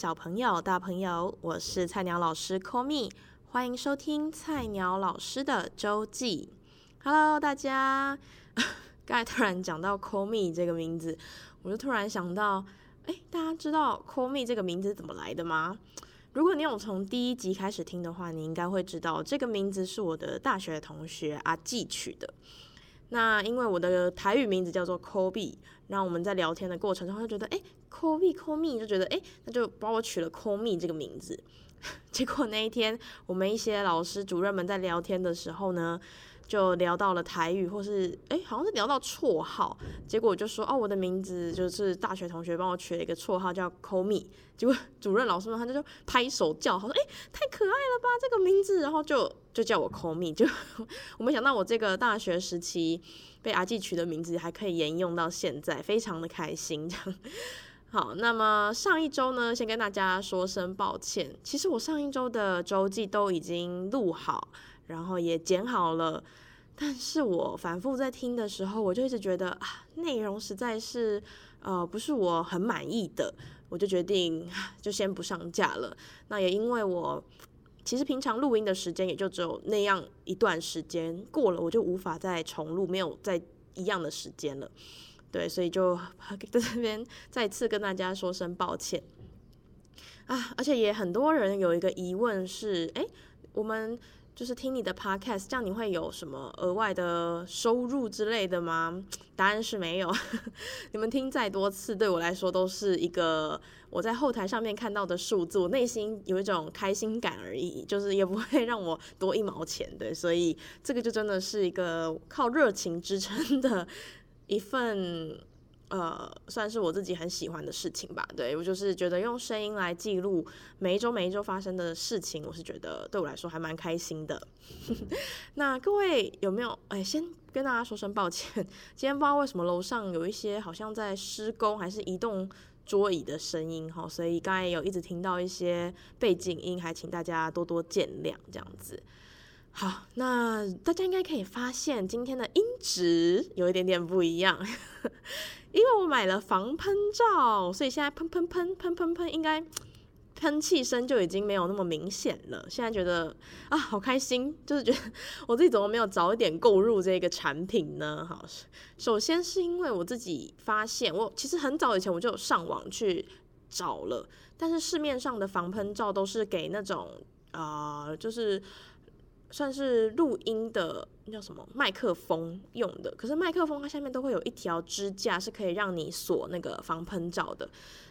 小朋友、大朋友，我是菜鸟老师 Call Me，欢迎收听菜鸟老师的周记。Hello，大家，刚才突然讲到 Call Me 这个名字，我就突然想到，哎，大家知道 Call Me 这个名字怎么来的吗？如果你有从第一集开始听的话，你应该会知道这个名字是我的大学同学阿季取的。那因为我的台语名字叫做 Kobe，那我们在聊天的过程中，他觉得哎，Kobe call me 就觉得哎，那就帮我取了 Call Me 这个名字。结果那一天，我们一些老师主任们在聊天的时候呢，就聊到了台语，或是哎，好像是聊到绰号，结果我就说哦，我的名字就是大学同学帮我取了一个绰号叫 Call Me，结果主任老师们他就就拍手叫好，说哎，太可爱了吧这个名字，然后就就叫我 Call Me，就 我没想到我这个大学时期被阿纪取的名字还可以沿用到现在，非常的开心这样。好，那么上一周呢，先跟大家说声抱歉，其实我上一周的周记都已经录好。然后也剪好了，但是我反复在听的时候，我就一直觉得啊，内容实在是呃不是我很满意的，我就决定就先不上架了。那也因为我其实平常录音的时间也就只有那样一段时间，过了我就无法再重录，没有再一样的时间了。对，所以就 在这边再次跟大家说声抱歉啊！而且也很多人有一个疑问是，哎，我们。就是听你的 podcast，这样你会有什么额外的收入之类的吗？答案是没有。你们听再多次，对我来说都是一个我在后台上面看到的数字，我内心有一种开心感而已，就是也不会让我多一毛钱。对，所以这个就真的是一个靠热情支撑的一份。呃，算是我自己很喜欢的事情吧。对，我就是觉得用声音来记录每一周每一周发生的事情，我是觉得对我来说还蛮开心的。那各位有没有？哎，先跟大家说声抱歉，今天不知道为什么楼上有一些好像在施工还是移动桌椅的声音哈，所以刚才有一直听到一些背景音，还请大家多多见谅这样子。好，那大家应该可以发现今天的音质有一点点不一样。因为我买了防喷罩，所以现在喷喷喷喷喷喷，应该 喷气声就已经没有那么明显了。现在觉得啊，好开心，就是觉得 我自己怎么没有早一点购入这个产品呢？好，首先是因为我自己发现，我其实很早以前我就有上网去找了，但是市面上的防喷罩都是给那种啊、就是。算是录音的，叫什么麦克风用的。可是麦克风它下面都会有一条支架，是可以让你锁那个防喷罩的。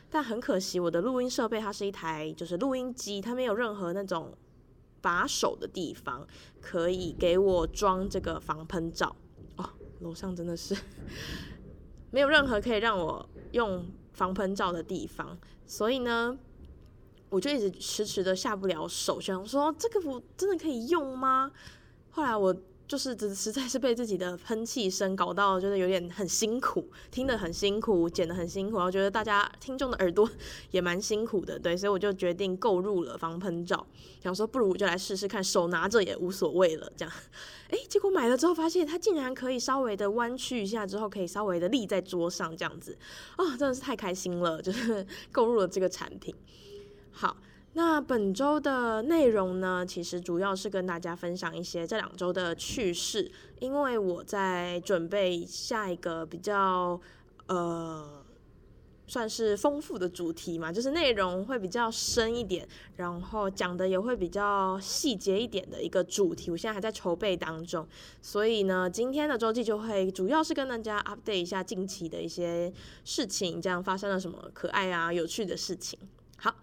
但很可惜，我的录音设备它是一台就是录音机，它没有任何那种把手的地方可以给我装这个防喷罩。哦，楼上真的是 没有任何可以让我用防喷罩的地方，所以呢。我就一直迟迟的下不了手，想说这个我真的可以用吗？后来我就是只实在是被自己的喷气声搞到，就是有点很辛苦，听得很辛苦，剪得很辛苦，然后觉得大家听众的耳朵 也蛮辛苦的，对，所以我就决定购入了防喷罩，想说不如我就来试试看，手拿着也无所谓了，这样，哎，结果买了之后发现它竟然可以稍微的弯曲一下，之后可以稍微的立在桌上这样子，啊、哦，真的是太开心了，就是 购入了这个产品。好，那本周的内容呢，其实主要是跟大家分享一些这两周的趣事，因为我在准备下一个比较呃，算是丰富的主题嘛，就是内容会比较深一点，然后讲的也会比较细节一点的一个主题，我现在还在筹备当中，所以呢，今天的周记就会主要是跟大家 update 一下近期的一些事情，这样发生了什么可爱啊、有趣的事情。好。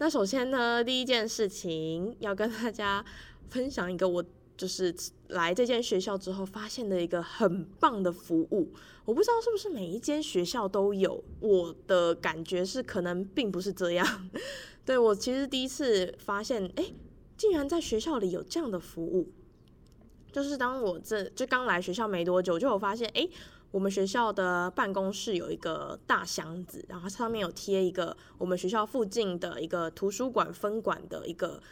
那首先呢，第一件事情要跟大家分享一个我就是来这间学校之后发现的一个很棒的服务。我不知道是不是每一间学校都有，我的感觉是可能并不是这样。对，我其实第一次发现，哎，竟然在学校里有这样的服务。就是当我这就刚来学校没多久，就有发现，哎。我们学校的办公室有一个大箱子，然后上面有贴一个我们学校附近的一个图书馆分馆的一个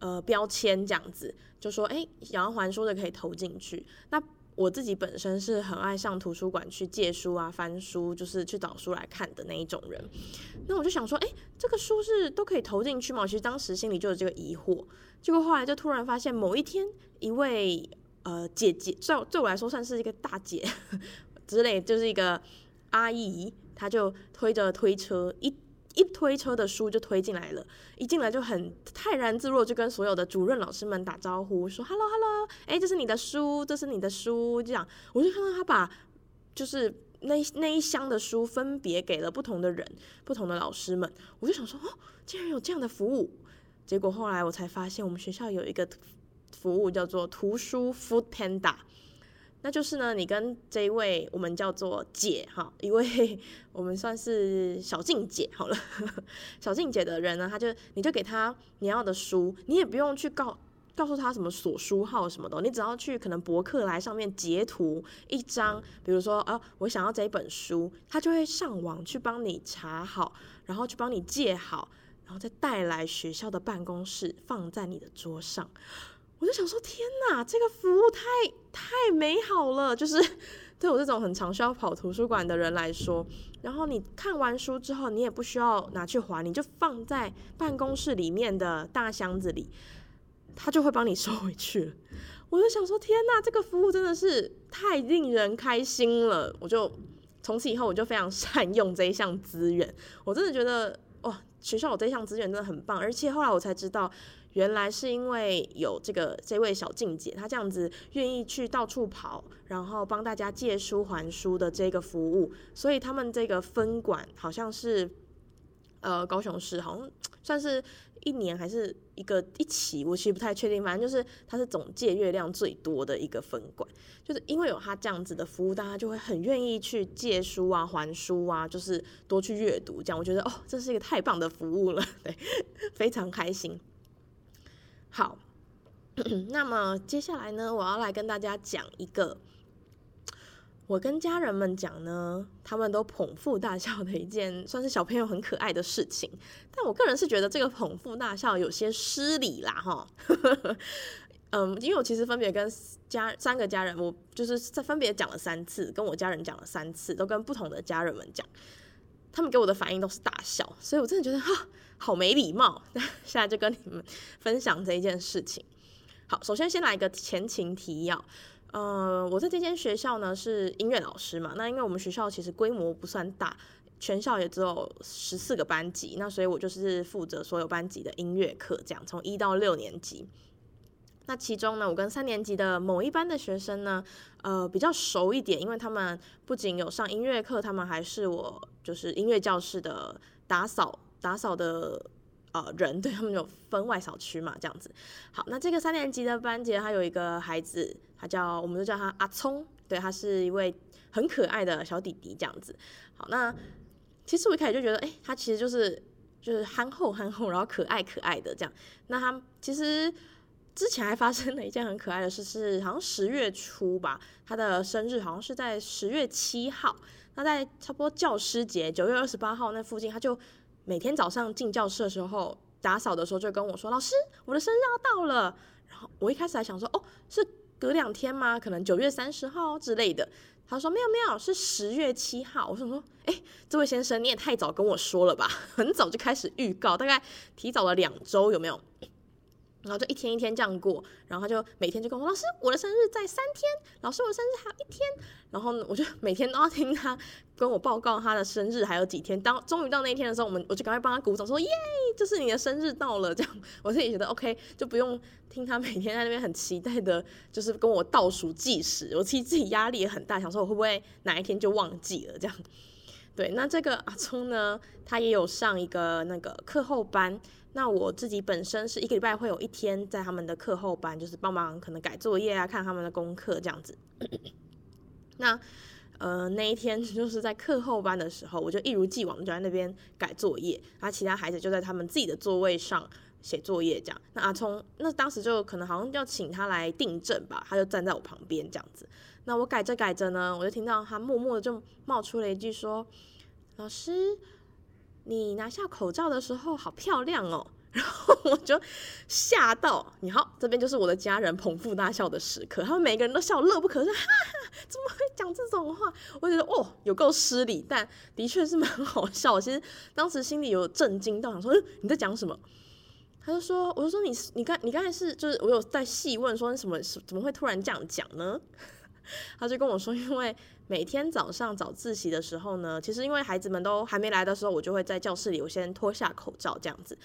呃标签，这样子就说，哎，想要还书的可以投进去。那我自己本身是很爱上图书馆去借书啊、翻书，就是去找书来看的那一种人。那我就想说，哎，这个书是都可以投进去吗？其实当时心里就有这个疑惑。结果后来就突然发现，某一天一位呃姐姐，对对我来说算是一个大姐之类，就是一个阿姨，她就推着推车一。一推车的书就推进来了，一进来就很泰然自若，就跟所有的主任老师们打招呼，说 “hello hello”，哎，这是你的书，这是你的书，这样我就看到他把就是那那一箱的书分别给了不同的人，不同的老师们，我就想说，哦，竟然有这样的服务。结果后来我才发现，我们学校有一个服务叫做图书 Food Panda。那就是呢，你跟这一位我们叫做姐哈，一位 我们算是小静姐好了，小静姐的人呢，他就你就给他你要的书，你也不用去告告诉他什么锁书号什么的，你只要去可能博客来上面截图一张，比如说啊，我想要这一本书，他就会上网去帮你查好，然后去帮你借好，然后再带来学校的办公室放在你的桌上。我就想说，天哪，这个服务太太美好了！就是对我这种很常需要跑图书馆的人来说，然后你看完书之后，你也不需要拿去还，你就放在办公室里面的大箱子里，他就会帮你收回去了。我就想说，天哪，这个服务真的是太令人开心了！我就从此以后，我就非常善用这一项资源。我真的觉得，哇，学校有这项资源真的很棒。而且后来我才知道。原来是因为有这个这位小静姐，她这样子愿意去到处跑，然后帮大家借书还书的这个服务，所以他们这个分馆好像是，呃，高雄市好像算是一年还是一个一期，我其实不太确定，反正就是它是总借阅量最多的一个分馆，就是因为有他这样子的服务，大家就会很愿意去借书啊、还书啊，就是多去阅读，这样。我觉得哦，这是一个太棒的服务了，对，非常开心。好，那么接下来呢，我要来跟大家讲一个我跟家人们讲呢，他们都捧腹大笑的一件，算是小朋友很可爱的事情。但我个人是觉得这个捧腹大笑有些失礼啦，哈。嗯，因为我其实分别跟家三个家人，我就是在分别讲了三次，跟我家人讲了三次，都跟不同的家人们讲，他们给我的反应都是大笑，所以我真的觉得哈。好没礼貌，那 现在就跟你们分享这一件事情。好，首先先来一个前情提要。呃，我在这间学校呢是音乐老师嘛，那因为我们学校其实规模不算大，全校也只有十四个班级，那所以我就是负责所有班级的音乐课，这样从一到六年级。那其中呢，我跟三年级的某一班的学生呢，呃，比较熟一点，因为他们不仅有上音乐课，他们还是我就是音乐教室的打扫。打扫的呃人，对，他们有分外扫区嘛，这样子。好，那这个三年级的班级，他有一个孩子，他叫，我们就叫他阿聪，对，他是一位很可爱的小弟弟，这样子。好，那其实我一开始就觉得，哎、他其实就是就是憨厚憨厚，然后可爱可爱的这样。那他其实之前还发生了一件很可爱的事，是好像十月初吧，他的生日好像是在十月七号。那在差不多教师节九月二十八号那附近，他就。每天早上进教室的时候，打扫的时候就跟我说：“老师，我的生日要到了。”然后我一开始还想说：“哦，是隔两天吗？可能九月三十号之类的。”他说：“没有没有，是十月七号。”我想说：“哎，这位先生，你也太早跟我说了吧？很早就开始预告，大概提早了两周，有没有？”然后就一天一天这样过，然后他就每天就跟我说：“老师，我的生日在三天。”老师，我的生日还有一天。然后我就每天都要听他跟我报告他的生日还有几天。当终于到那一天的时候，我们我就赶快帮他鼓掌，说：“耶，就是你的生日到了。”这样我自己觉得 OK，就不用听他每天在那边很期待的，就是跟我倒数计时。我其实自己压力也很大，想说我会不会哪一天就忘记了这样。对，那这个阿聪呢，他也有上一个那个课后班。那我自己本身是一个礼拜会有一天在他们的课后班，就是帮忙可能改作业啊，看他们的功课这样子。那呃那一天 就是在课后班的时候，我就一如既往就在那边改作业，然后其他孩子就在他们自己的座位上写作业这样。那阿聪那当时就可能好像要请他来订正吧，他就站在我旁边这样子。那我改着改着呢，我就听到他默默的就冒出了一句说：“老师。”你拿下口罩的时候好漂亮哦，然后我就吓到，你好，这边就是我的家人捧腹大笑的时刻，他们每个人都笑乐不可支，哈哈，怎么会讲这种话？我觉得哦，有够失礼，但的确是蛮好笑。其实当时心里有震惊到，想说，嗯，你在讲什么？他就说，我就说你你刚你刚才是就是我有在细问说什么怎么会突然这样讲呢？他就跟我说，因为每天早上早自习的时候呢，其实因为孩子们都还没来的时候，我就会在教室里，我先脱下口罩，这样子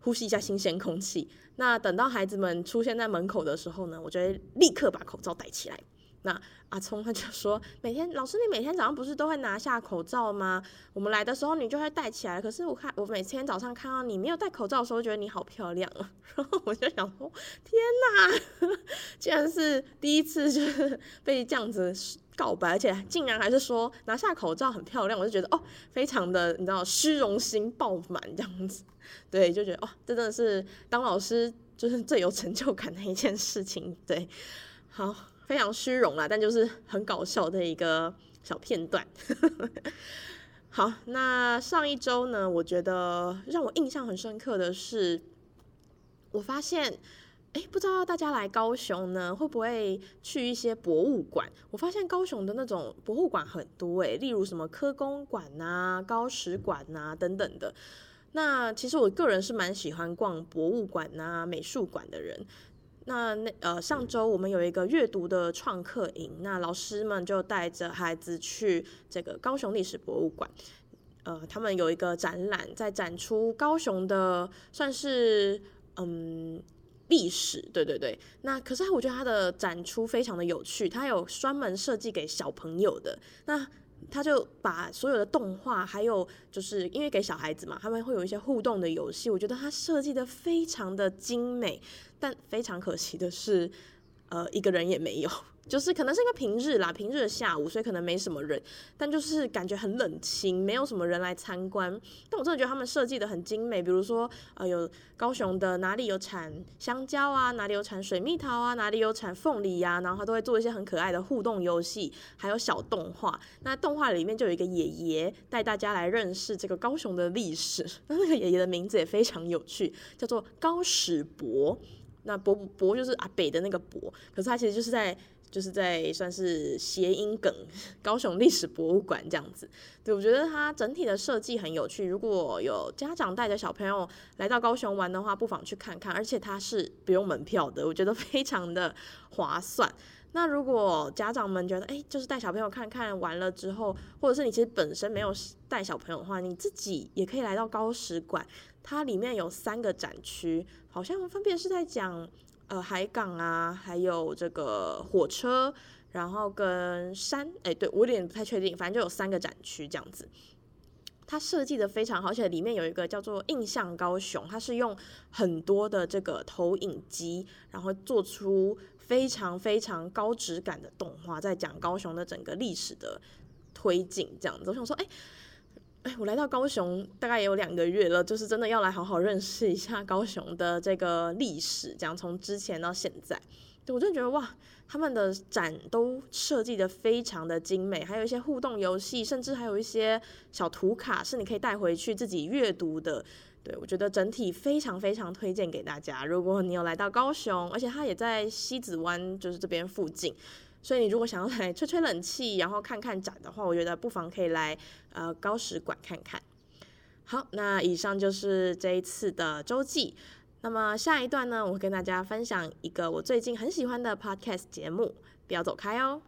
呼吸一下新鲜空气。那等到孩子们出现在门口的时候呢，我就会立刻把口罩戴起来。那阿聪他就说，每天老师，你每天早上不是都会拿下口罩吗？我们来的时候你就会戴起来。可是我看我每天早上看到你没有戴口罩的时候，觉得你好漂亮啊。然后我就想说，天哪，竟然是第一次就是被这样子告白，而且竟然还是说拿下口罩很漂亮，我就觉得哦，非常的你知道虚荣心爆满这样子。对，就觉得哦，这真的是当老师就是最有成就感的一件事情。对，好。非常虚荣啦，但就是很搞笑的一个小片段。好，那上一周呢，我觉得让我印象很深刻的是，我发现，哎，不知道大家来高雄呢，会不会去一些博物馆？我发现高雄的那种博物馆很多，哎，例如什么科工馆呐、高史馆呐等等的。那其实我个人是蛮喜欢逛博物馆呐、美术馆的人。那那呃，上周我们有一个阅读的创客营，那老师们就带着孩子去这个高雄历史博物馆，呃，他们有一个展览，在展出高雄的算是嗯历史，对对对。那可是我觉得他的展出非常的有趣，他有专门设计给小朋友的那。他就把所有的动画，还有就是因为给小孩子嘛，他们会有一些互动的游戏，我觉得他设计的非常的精美，但非常可惜的是，呃，一个人也没有。就是可能是因为平日啦，平日的下午，所以可能没什么人，但就是感觉很冷清，没有什么人来参观。但我真的觉得他们设计的很精美，比如说呃，有高雄的哪里有产香蕉啊，哪里有产水蜜桃啊，哪里有产凤梨呀，然后他都会做一些很可爱的互动游戏，还有小动画。那动画里面就有一个爷爷带大家来认识这个高雄的历史，那 那个爷爷的名字也非常有趣，叫做高史伯。那伯伯就是阿北的那个伯，可是他其实就是在。就是在算是谐音梗，高雄历史博物馆这样子，对，我觉得它整体的设计很有趣。如果有家长带着小朋友来到高雄玩的话，不妨去看看。而且它是不用门票的，我觉得非常的划算。那如果家长们觉得，哎，就是带小朋友看看完了之后，或者是你其实本身没有带小朋友的话，你自己也可以来到高史馆，它里面有三个展区，好像分别是在讲。呃，海港啊，还有这个火车，然后跟山，哎，对，我有点不太确定，反正就有三个展区这样子。它设计的非常好，而且里面有一个叫做“印象高雄”，它是用很多的这个投影机，然后做出非常非常高质感的动画，在讲高雄的整个历史的推进这样子。我想说，哎。哎，我来到高雄大概也有两个月了，就是真的要来好好认识一下高雄的这个历史，这样从之前到现在，对，我真的觉得哇，他们的展都设计得非常的精美，还有一些互动游戏，甚至还有一些小图卡是你可以带回去自己阅读的。对，我觉得整体非常非常推荐给大家。如果你有来到高雄，而且它也在西子湾，就是这边附近。所以你如果想要来吹吹冷气，然后看看展的话，我觉得不妨可以来呃高史馆看看。好，那以上就是这一次的周记。那么下一段呢，我会跟大家分享一个我最近很喜欢的 podcast 节目，不要走开哦。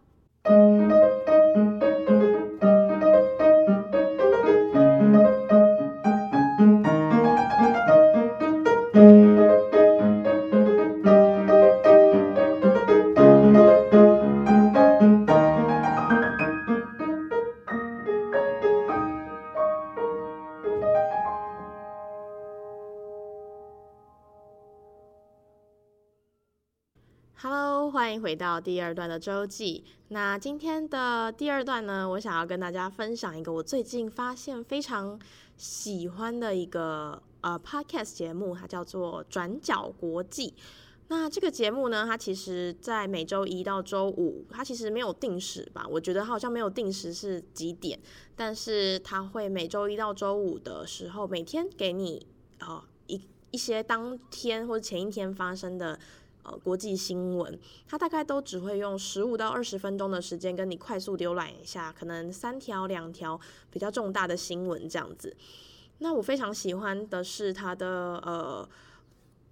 回到第二段的周记。那今天的第二段呢，我想要跟大家分享一个我最近发现非常喜欢的一个呃 podcast 节目，它叫做《转角国际》。那这个节目呢，它其实在每周一到周五，它其实没有定时吧？我觉得它好像没有定时是几点，但是它会每周一到周五的时候，每天给你呃一。一一些当天或者前一天发生的呃国际新闻，它大概都只会用十五到二十分钟的时间跟你快速浏览一下，可能三条两条比较重大的新闻这样子。那我非常喜欢的是它的呃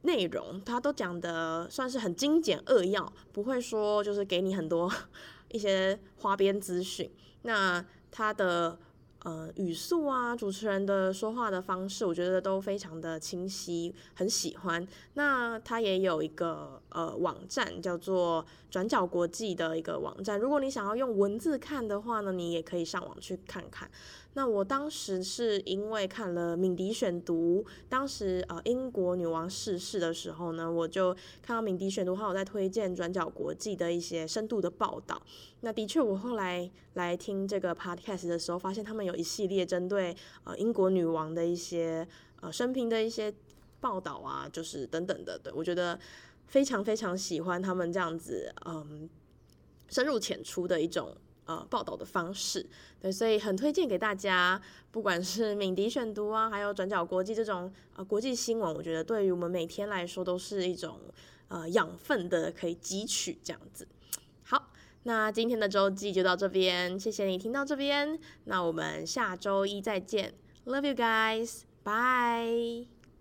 内容，它都讲的算是很精简扼要，不会说就是给你很多 一些花边资讯。那它的呃语速啊，主持人的说话的方式，我觉得都非常的清晰，很喜欢。那它也有一个呃网站，叫做转角国际的一个网站。如果你想要用文字看的话呢，你也可以上网去看看。那我当时是因为看了敏迪选读，当时呃英国女王逝世的时候呢，我就看到敏迪选读还有在推荐转角国际的一些深度的报道。那的确，我后来来听这个 podcast 的时候，发现他们有一系列针对呃英国女王的一些呃生平的一些报道啊，就是等等的，对，我觉得非常非常喜欢他们这样子嗯深入浅出的一种。呃，报道的方式，对，所以很推荐给大家，不管是敏迪选读啊，还有转角国际这种呃国际新闻，我觉得对于我们每天来说都是一种呃养分的可以汲取这样子。好，那今天的周记就到这边，谢谢你听到这边，那我们下周一再见，Love you guys，bye。